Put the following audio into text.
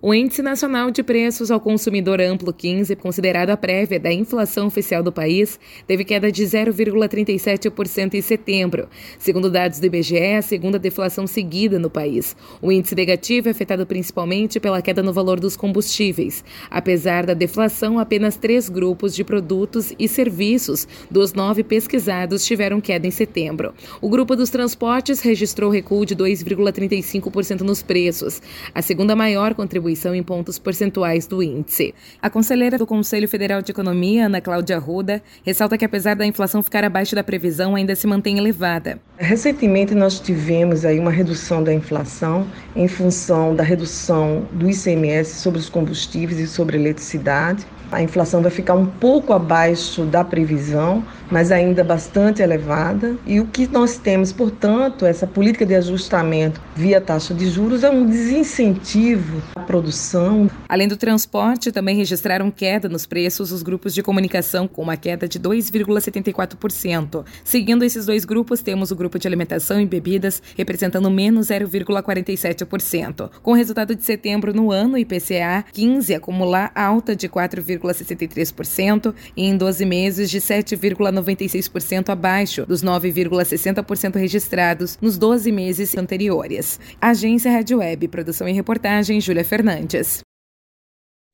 O Índice Nacional de Preços ao Consumidor Amplo 15, considerado a prévia da inflação oficial do país, teve queda de 0,37% em setembro. Segundo dados do IBGE, é a segunda deflação seguida no país. O índice negativo é afetado principalmente pela queda no valor dos combustíveis. Apesar da deflação, apenas três grupos de produtos e serviços dos nove pesquisados tiveram queda em setembro. O grupo dos transportes registrou recuo de 2,35% nos preços, a segunda maior contribuição contribuição em pontos percentuais do índice. A conselheira do Conselho Federal de Economia, Ana Cláudia Arruda, ressalta que apesar da inflação ficar abaixo da previsão, ainda se mantém elevada. Recentemente nós tivemos aí uma redução da inflação em função da redução do ICMS sobre os combustíveis e sobre a eletricidade. A inflação vai ficar um pouco abaixo da previsão, mas ainda bastante elevada. E o que nós temos, portanto, essa política de ajustamento via taxa de juros é um desincentivo à produção. Além do transporte, também registraram queda nos preços os grupos de comunicação, com uma queda de 2,74%. Seguindo esses dois grupos, temos o grupo de alimentação e bebidas, representando menos 0,47%. Com o resultado de setembro no ano, IPCA 15 acumular alta de 4, 7,63% e em 12 meses de 7,96% abaixo dos 9,60% registrados nos 12 meses anteriores. Agência Rádio Web, produção e reportagem Júlia Fernandes.